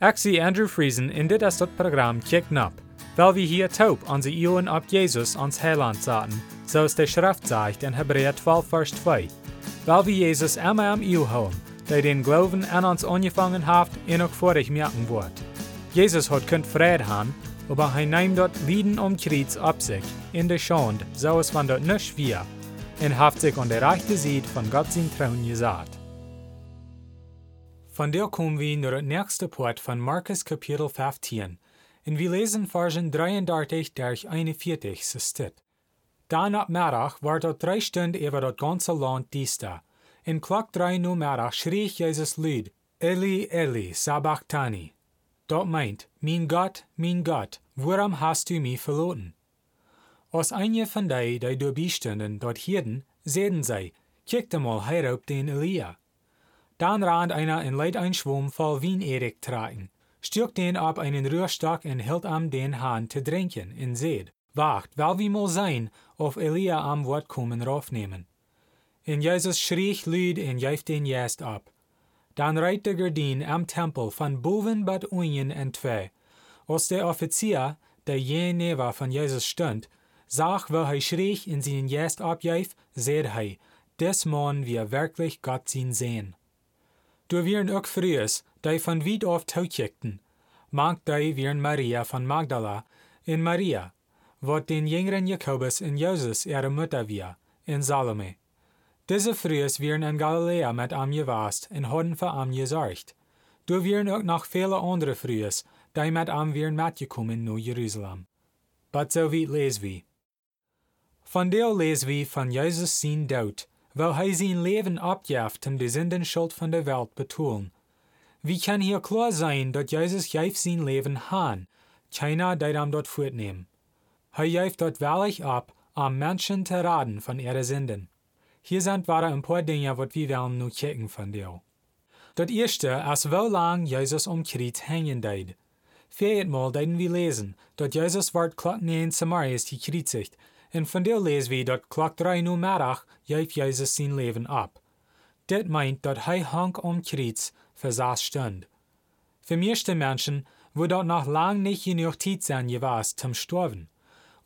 Zie Andrew Friesen in dit is dat programma Kick Nap, weil wir hier taub onze Ioen op Jesus ans Heiland zaten, zoals de Schrift zegt in Hebräer 12 vers 2. Weil wir Jesus immer am Iu houden, der den Glauben an uns angefangen hat en ook vorig merken wordt. Jesus hat kunt vrede haben, aber hij neemt dort Lieden um Kreuz ab sich, in der Schande, so es van dort nicht wir, und haft sich an der rechte Seite von Gott sein Trauen gesagt. Von der kommen wir naar het nächste Part von Markus Kapitel 15, und wir lesen Versen 33 durch 41 so steht. Dan ab Mittag war dort drei Stunden über das ganze Land diesta. In Klock drei Uhr Mittag schrie Jesus Lüd, Eli, Eli, sabachthani. Dort meint, mein Gott, mein Gott, warum hast du mich verloren? Als einige von die, die dort bestunden, dort hielten, sehen sie, kickte mal herauf den Elia. Dann rand einer in Leid ein Schwum voll Wien Erik tragen, stürkt den ab einen Rührstock und hielt am den Hahn zu trinken, in seed, wacht, weil wie mal sein, auf Elia am Wort kommen raufnehmen. In Jesus schrie lüd und jäft den Jäst ab. Dann reit der Gardin am Tempel von boven bad unien en zwei. Als der Offizier, der je neva von Jesus stund, sah, wo hij schrie in seinen Jäst abjäf, seht hij, des Mann wir wirklich Gott zien sehen. Du wären auch frühes, die von weit auf taukjekten. Manch die wären Maria von Magdala, in Maria, wat den jüngeren Jakobus in Joses ihre Mutter wir, in Salome. Diese frühes wären in Galiläa mit am gewast und hadden für am gesorgt. Du wären auch noch viele andere frühes, die mit am wären mitgekommen nach Jerusalem. But so weit les wir. Von der les wir von Jesus sein Tod, weil hij sein Leben abjaft um die Sündenschuld von der Welt betonen. Wie kann hier klar sein, dass Jesus jäft sein Leben han, keiner der am dort fortnehmen. Hij jäft dort wahrlich ab, am Menschen zu raten von ihre Sünden. Hier sind wahre ein paar Dinge, wat wir wollen nu checken von dir. Das erste, als wo lang Jesus um Kreuz hängen deid. Viermal deiden wir lesen, dass Jesus ward klock in Samarias gekreuzigt, und von der lesen wir, dass klock drei Uhr Mittag jäft Jesus sein Leben ab. Dit meint, dass hij hang um Kreuz versaß stund. Für meiste Menschen wo dort noch lang nicht genug Zeit sein gewesen zum Sterben.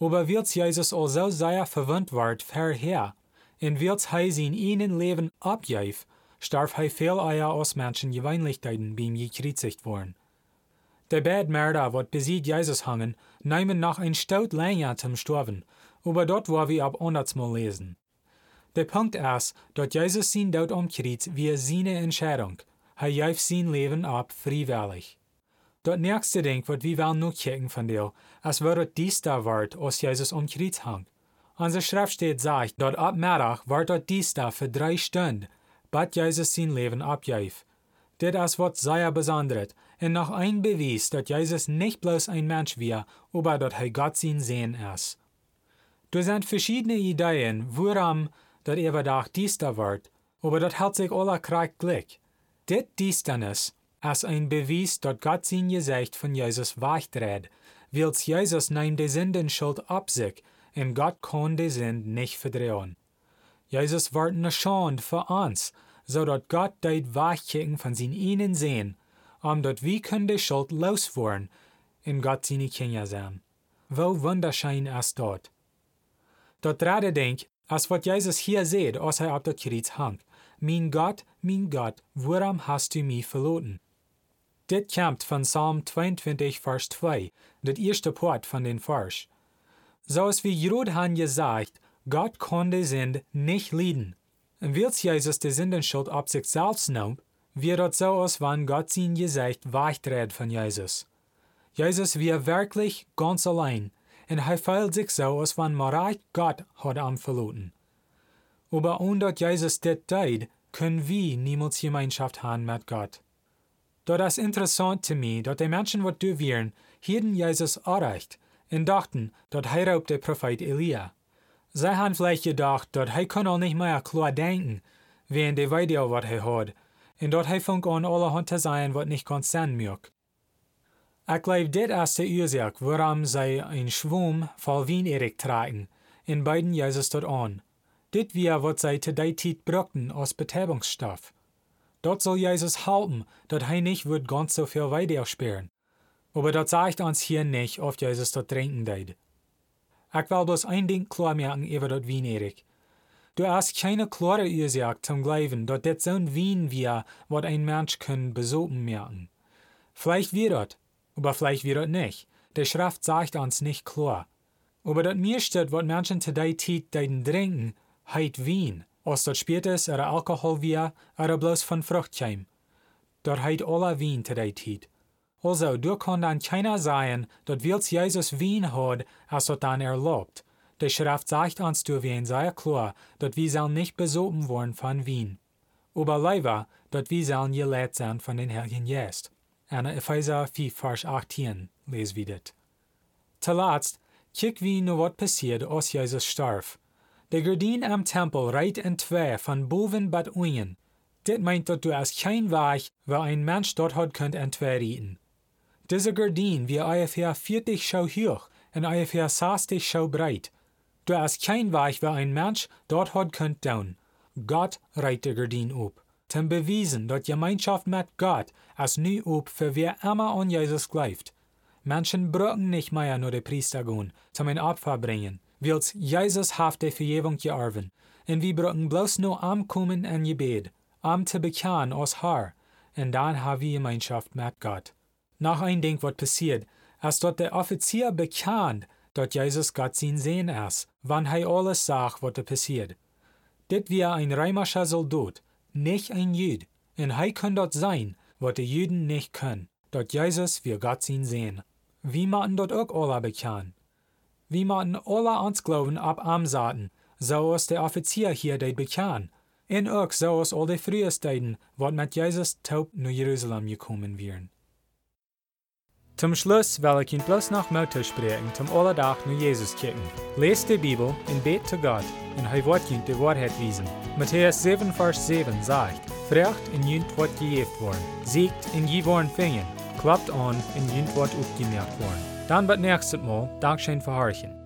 Aber wird Jesus auch so sehr verwundt ward verher, und wird hij sein ihnen Leben abjäf, starf hij viel eier aus Menschen Geweinlichkeiten beim gekreuzigt worden. Der Bedmörder, wat besiegt Jesus hangen, nehmen noch ein Stout länger zum Sterben, aber dort war wir ab hundertsmal lesen. Der Punkt ist, dass Jesus sein Tod am Kreuz wie seine Entscheidung. Er jäf sein Leben ab freiwillig. Das nächste Ding, was wir wollen noch checken von dir, als wäre dies da wart, als Jesus am Kreuz hang. Unsere Schrift steht sagt, dass ab Mittag war dort dies da für drei Stunden, bat Jesus sein Leben abjäf. Dit ist was sehr besonders und noch ein Beweis, dass Jesus nicht bloß ein Mensch war, aber dass er Gott sein Sehen ist. Da sind verschiedene Ideen, woran dat er dag dies da wird, aber dat hält sich aller Krieg Glück. Dit Diestanis als ein Beweis, dat Gott sein Gesicht von Jesus weichträgt, wills Jesus nimmt die Sündenschuld ab sich, und Gott kann die Sünd nicht verdrehen. Jesus wird eine Schande für uns, so dat Gott deit weichkicken von sin ihnen sehen, um dat wir können die Schuld loswerden, in Gott seine Kinder sein. Wo wunderschein ist dort. Dat dritte Ding, als wat Jesus hier seht, als hij op dat Kreuz hangt. Mein Gott, mein Gott, warum hast du mich verloren? Dit kommt von Psalm 22, Vers 2, das erste Part von den Vers. So ist wie Jodhan gesagt, Gott kann die Sünde nicht leiden. Und weil Jesus die Sündenschuld auf sich selbst nimmt, wird das so aus, wenn Gott sein Gesicht weichträgt von Jesus. Jesus wir wirklich ganz allein, und er fühlt sich so, als wenn man Gott hat am verloren. Aber omdat Jesus dit deed, können wir niemals Gemeinschaft haben mit Gott. Das ist interessant zu mir, dass die Menschen, was du wären, hielten Jesus erreicht und dachten, dass er der Prophet Elia. Sie haben vielleicht gedacht, dass er kann auch nicht mehr klar denken, während der Video, was er hat, und dass er fängt an, allerhand zu sein, was nicht ganz sein mag. Das ist die Ursache, warum sie einen Schwung voll Wien Erik tragen, in beiden Jesus dort an. Dit wir, was sie zu der Zeit brauchten als Betäubungsstoff. dort soll Jesus halten, dat hij nicht wird ganz so viel weiter sperren. Aber dat sagt uns hier nicht, ob Jesus dort trinken deed. Ich will bloß ein Ding klar machen über dat Wien, Erik. Du hast keine klare Ursache zum Glauben, dass das so ein Wien wir, was ein Mensch kann besopen merken. Vielleicht wird das, aber vielleicht wird das nicht. Der Schrift sagt uns nicht klar. Aber das meiste, was Menschen today tit deiden trinken, heit Wien. Als dat Spiritus oder Alkohol wir, oder bloß von Fruchtcheim. Dort heit alle Wien today tit. Also, du kann dann keiner sagen, dass wils Jesus Wien hat, als dort dann erlaubt. Der Schrift sagt uns du wie ein sehr klar, dass wir sollen nicht besopen worden von Wien. Aber leider, dass wir sollen gelehrt sein von den Heiligen Geist. En Epheser 4, Vers 18 lesen wir das. Zuletzt, kijk wie nu wat passiert, als Jesus starf. De gordijn am Tempel reit in twee van boven bad unten. Dit meint dat du als kein Weg, waar ein Mensch dort hat könnt in twee rieten. Diese gordijn wie ungefähr 40 schau hoch und ungefähr 60 schau breit. Du hast kein Weg, waar ein Mensch dort hat könnt down. Gott reit de gordijn op. Zum bewiesen, dat Gemeinschaft mit Gott als nu op für wer immer an Jesus glaubt. Menschen brauchen nicht mehr nur de Priester gehen, zum ein Opfer bringen, wils Jesus haft de Vergebung gearven. Und wir brauchen bloß nur ankommen en Gebet, am zu bekennen aus Herr, und dann haben wir Gemeinschaft mit Gott. Nach ein Ding, was passiert, als dort der Offizier bekannt, dort Jesus Gott sein sehen ist, wann er alles sagt, was passiert. Dit wie ein römischer Soldat, nicht ein Jüd, und er kann dort sein, was die Jüden nicht können, dort Jesus wir Gott sein sehen. Wie machen dort auch alle bekannt. Wie machen alle uns glauben ab Amsaten, so ist der Offizier hier der bekannt. Und auch so ist all die Frühesteiten, wat mit Jesus taub nach Jerusalem gekommen wären. Zum Schluss will ich Ihnen bloß noch Mutter sprechen, zum alle Tag nur Jesus kicken. Lest die Bibel und bet zu Gott, und er wird Ihnen die Wahrheit wiesen. Matthäus 7, Vers 7 sagt, Frecht in jünt wird gejeft worden, siegt in je worden fingen, klappt an in jünt wird aufgemerkt worden. Dann wird nächstes Mal Dankeschön für Horchen.